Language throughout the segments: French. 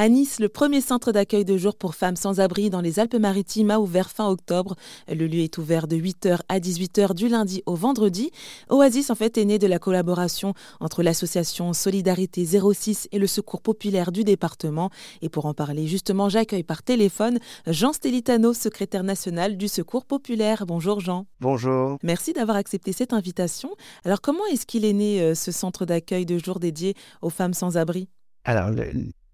À Nice, le premier centre d'accueil de jour pour femmes sans abri dans les Alpes-Maritimes a ouvert fin octobre. Le lieu est ouvert de 8h à 18h du lundi au vendredi. Oasis en fait est né de la collaboration entre l'association Solidarité 06 et le Secours populaire du département. Et pour en parler justement, j'accueille par téléphone Jean Stelitano, secrétaire national du Secours populaire. Bonjour Jean. Bonjour. Merci d'avoir accepté cette invitation. Alors comment est-ce qu'il est né euh, ce centre d'accueil de jour dédié aux femmes sans abri? Alors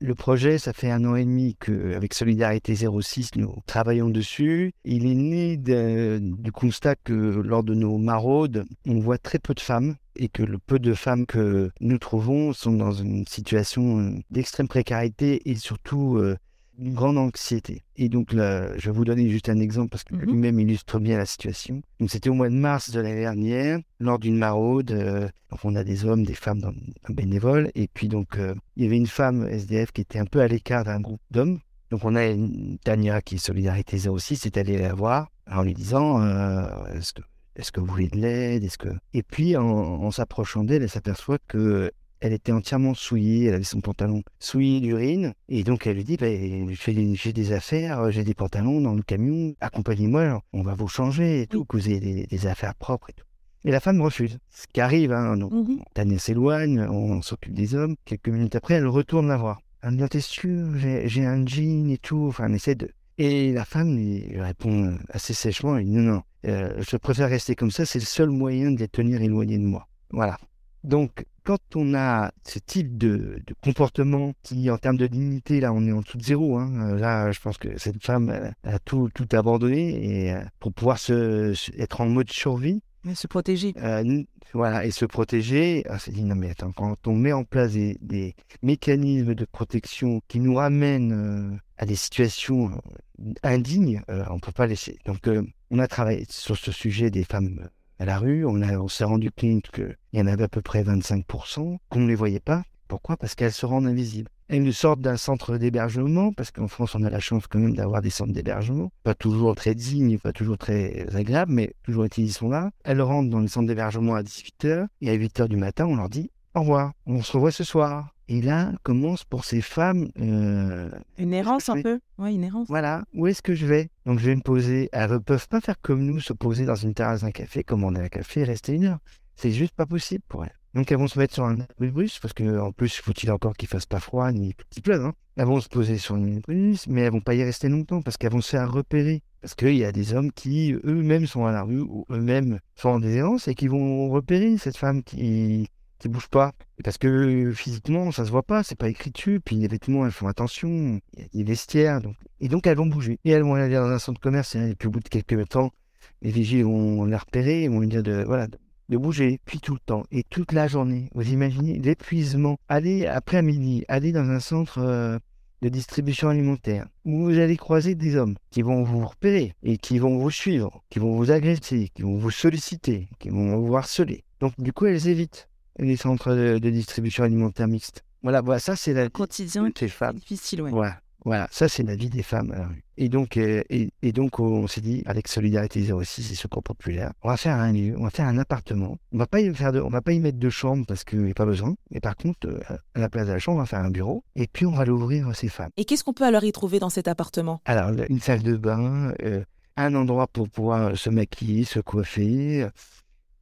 le projet, ça fait un an et demi qu'avec Solidarité 06, nous travaillons dessus. Il est né du constat que lors de nos maraudes, on voit très peu de femmes et que le peu de femmes que nous trouvons sont dans une situation d'extrême précarité et surtout euh, une grande anxiété. Et donc là, je vais vous donner juste un exemple parce que mhm. lui-même illustre bien la situation. Donc c'était au mois de mars de l'année dernière, lors d'une maraude. Euh, on a des hommes, des femmes dans, bénévoles. Et puis donc euh, il y avait une femme SDF qui était un peu à l'écart d'un groupe d'hommes. Donc on a une Tania qui est Solidarité 06, c'est allé la voir en lui disant euh, est-ce que est-ce que vous voulez de l'aide? Est-ce que et puis en, en s'approchant d'elle, elle s'aperçoit que elle était entièrement souillée, elle avait son pantalon souillé d'urine. Et donc elle lui dit, bah, j'ai des affaires, j'ai des pantalons dans le camion, accompagnez-moi, on va vous changer et tout, que vous ayez des, affaires propres et tout. Et la femme refuse. Ce qui arrive, hein, donc. Tania s'éloigne, on s'occupe des hommes. Quelques minutes après, elle retourne la voir. Elle me dit, t'es sûr, j'ai un jean et tout. Enfin, on essaie de... Et la femme lui répond assez sèchement, elle dit, non, non, euh, je préfère rester comme ça, c'est le seul moyen de les tenir éloignés de moi. Voilà. Donc, quand on a ce type de, comportement qui, en termes de dignité, là, on est en dessous de zéro. Hein. Euh, là, je pense que cette femme a tout, tout abandonné et, euh, pour pouvoir se, être en mode survie. Mais se protéger. Euh, voilà, et se protéger. On s'est dit, non mais attends, quand on met en place des, mécanismes de protection qui nous ramènent à des situations indignes, on ne peut pas laisser. Donc, on a travaillé sur ce sujet des femmes à la rue. On, s'est rendu compte qu'il y en avait à peu près 25%, qu'on ne les voyait pas. Pourquoi? Parce qu'elles se rendent invisibles. Elles sortent d'un centre d'hébergement, parce qu'en France, on a la chance quand même d'avoir des centres d'hébergement. Pas toujours très dignes, pas toujours très agréables, mais toujours ils sont là. Elles rentrent dans le centre d'hébergement à 18h, et à 8h du matin, on leur dit au revoir, on se revoit ce soir. Et là commence pour ces femmes. Euh, une errance un peu Oui, une errance. Voilà, où est-ce que je vais? Donc je vais me poser. Elles ne peuvent pas faire comme nous, se poser dans une terrasse d'un café, commander un café et rester une heure. C'est juste pas possible pour elles. Donc elles vont se mettre sur un bus, parce qu'en plus, faut-il encore qu'il fasse pas froid ni qu'il pleuve. Hein. Elles vont se poser sur un bus, mais elles vont pas y rester longtemps, parce qu'elles vont se faire repérer. Parce qu'il y a des hommes qui eux-mêmes sont à la rue, ou eux-mêmes sont en déshérence, et qui vont repérer cette femme qui, qui bouge pas. Parce que physiquement, ça se voit pas, c'est pas écrit dessus. Puis les vêtements, elles font attention. Des vestiaires. Donc... Et donc, elles vont bouger. Et elles vont aller dans un centre commercial. Et puis au bout de quelques temps, les vigiles vont les repérer. Ils vont lui dire de, voilà, de bouger. Puis tout le temps. Et toute la journée. Vous imaginez l'épuisement. Aller après midi, aller dans un centre euh, de distribution alimentaire où vous allez croiser des hommes qui vont vous repérer et qui vont vous suivre, qui vont vous agresser, qui vont vous solliciter, qui vont vous harceler. Donc, du coup, elles évitent les centres de, distribution alimentaire mixte. Voilà, voilà ça c'est la quotidien des femmes. Difficile, ouais. Voilà, voilà, ça c'est la vie des femmes Et donc, euh, et, donc on s'est dit avec Solidarité 06 et Secours Populaire, on va faire un lieu, on va faire un appartement. On va pas y faire de, on va pas y mettre de chambre parce qu'il n'y a pas besoin. Mais par contre, euh, à la place de la chambre, on va faire un bureau et puis on va l'ouvrir à ces femmes. Et qu'est-ce qu'on peut alors y trouver dans cet appartement? Alors une salle de bain. Euh, un endroit pour pouvoir se maquiller, se coiffer,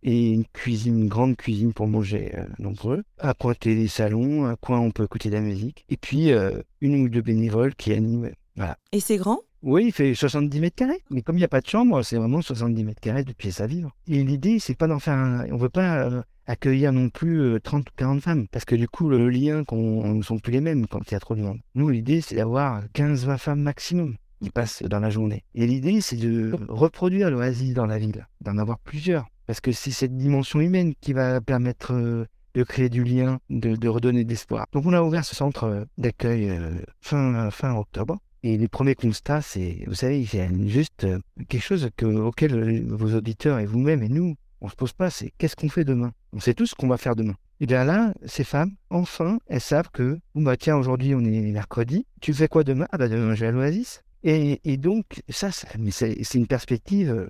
et une cuisine, une grande cuisine pour manger euh, nombreux. Un coin télé salon, un coin où on peut écouter de la musique. Et puis euh, une ou deux bénévoles qui animent. Voilà. Et c'est grand? Oui, il fait 70 mètres carrés. Mais comme il n'y a pas de chambre, c'est vraiment 70 mètres carrés de pièces à vivre. Et l'idée, c'est pas d'en faire un. On veut pas euh, accueillir non plus 30 ou 40 femmes. Parce que du coup, le lien qu'on ne sont plus les mêmes quand il y a trop de monde. Nous, l'idée, c'est d'avoir 15-20 femmes maximum qui passent dans la journée. Et l'idée, c'est de reproduire l'oasis dans la ville, d'en avoir plusieurs. Parce que c'est cette dimension humaine qui va permettre euh, de créer du lien, de, redonner de l'espoir. Donc on a ouvert ce centre euh, d'accueil euh, fin, fin octobre. Et les premiers constats, c'est, vous savez, c'est juste quelque chose que, auquel vos auditeurs et vous-même et nous, on se pose pas, c'est qu'est-ce qu'on fait demain? On sait tous ce qu'on va faire demain. Et bien là, ces femmes, enfin, elles savent que, bah tiens, aujourd'hui on est mercredi, tu fais quoi demain? Ah bah demain je vais à l'Oasis. Et, donc, ça, c'est une perspective,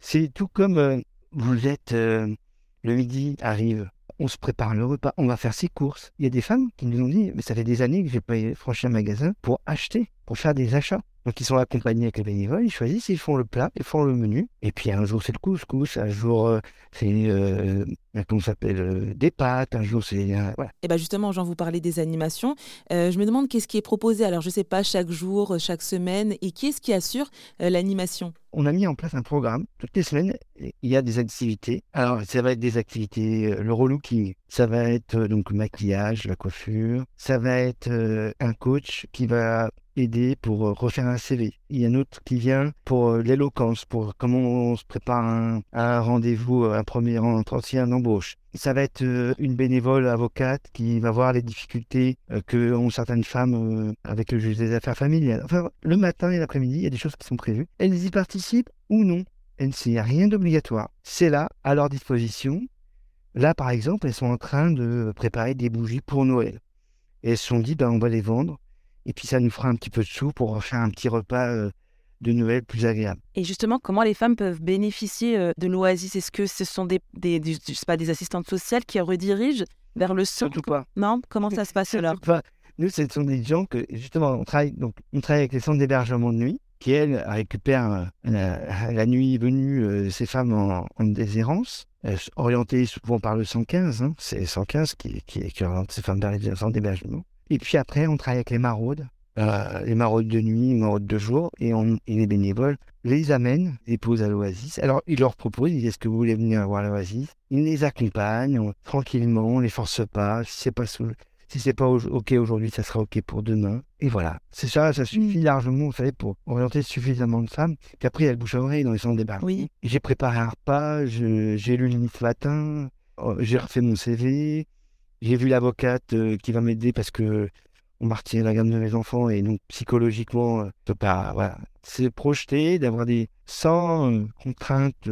c'est tout comme vous êtes, euh, le midi arrive, on se prépare le repas, on va faire ses courses. Il y a des femmes qui nous ont dit, mais ça fait des années que j'ai pas franchi un magasin pour acheter, pour faire des achats. Donc ils sont accompagnés avec les bénévoles, ils choisissent, ils font le plat, ils font le menu. Et puis un jour c'est le couscous, un jour euh, c'est euh, comment s'appelle euh, des pâtes, un jour c'est voilà. Et ben justement, Jean, vous parlez des animations. je me demande qu'est-ce qui est proposé. Alors je sais pas chaque jour, chaque semaine, et qui est-ce qui assure l'animation? On a mis en place un programme. Toutes les semaines, il y a des activités. Alors, ça va être des activités, le relooking, ça va être donc le maquillage, la coiffure, ça va être un coach qui va aider pour euh, refaire un CV. Il y a un autre qui vient pour euh, l'éloquence, pour comment on se prépare un, un rendez-vous, un premier entretien d'embauche. Ça va être euh, une bénévole avocate qui va voir les difficultés que ont certaines femmes avec le juge des affaires familiales. Enfin, le matin et l'après-midi, il y a des choses qui sont prévues. Elles y participent ou non. Il n'y a rien d'obligatoire. C'est là, à leur disposition. Là, par exemple, elles sont en train de préparer des bougies pour Noël. Elles se sont dit, ben, on va les vendre et puis ça nous fera un petit peu de sous pour faire un petit repas euh, de Noël plus agréable. Et justement, comment les femmes peuvent bénéficier euh, de l'Oasis? Est-ce que ce sont des, des, pas, des assistantes sociales qui redirigent vers le centre? Surtout pas. Non? Comment ça se passe là Nous, ce sont des gens que, justement, on travaille, donc, on travaille avec les centres d'hébergement de nuit, qui, elles, récupèrent euh, la, nuit venue ces femmes en, en déshérence, orientées souvent par le 115. Hein. c'est 115 qui, qui, qui oriente ces femmes vers les centres d'hébergement. Et puis après, on travaille avec les maraudes, euh, les maraudes de nuit, les maraudes de jour, et, on, les bénévoles les amènent, les posent à l'oasis. Alors, ils leur proposent, ils disent Est-ce que vous voulez venir voir l'oasis? Ils les accompagnent tranquillement, on les force pas. Si c'est pas, si c'est pas OK aujourd'hui, ça sera OK pour demain. Et voilà. C'est ça, ça suffit mmh. largement, vous savez, pour orienter suffisamment de femmes. Qu'après, il y a le bouche à oreille dans les centres des Oui. J'ai préparé un repas, j'ai lu le ce matin, oh, j'ai refait mon CV, j'ai vu l'avocate euh, qui va m'aider parce que on m'a retiré la gamme de mes enfants et donc psychologiquement, euh, c'est projeter, d'avoir des sans euh, contraintes,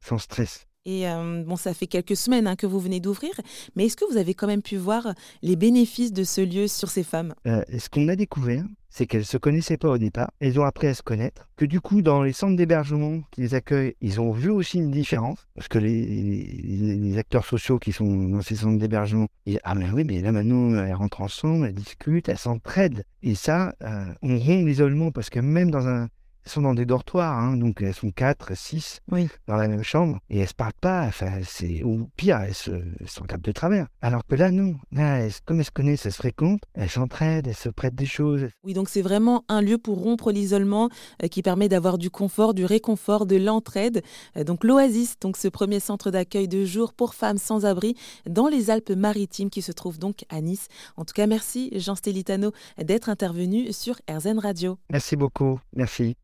sans stress. Et bon, ça fait quelques semaines hein, que vous venez d'ouvrir, mais est-ce que vous avez quand même pu voir les bénéfices de ce lieu sur ces femmes? Ce qu'on a découvert, c'est qu'elles se connaissaient pas au départ. Elles ont appris à se connaître. Que du coup, dans les centres d'hébergement qui les accueillent, ils ont vu aussi une différence. Parce que les, acteurs sociaux qui sont dans ces centres d'hébergement, ils ah mais oui, mais là maintenant, elles rentrent ensemble, elles discutent, elles s'entraident. Et ça, euh, on rompt l'isolement parce que même dans un elles sont dans des dortoirs, hein, donc elles sont 4, 6 dans la même chambre, et elles se parlent pas, enfin, c'est, ou pire, elles se, elles de travers. Alors que là, non, là, comme elles se connaissent, elles se fréquentent, elles s'entraident, elles se prêtent des choses. Oui, donc c'est vraiment un lieu pour rompre l'isolement, euh, qui permet d'avoir du confort, du réconfort, de l'entraide. Euh, donc l'Oasis, donc ce premier centre d'accueil de jour pour femmes sans abri dans les Alpes-Maritimes, qui se trouve donc à Nice. En tout cas, merci Jean Stelitano d'être intervenu sur RZN Radio. Merci beaucoup, merci.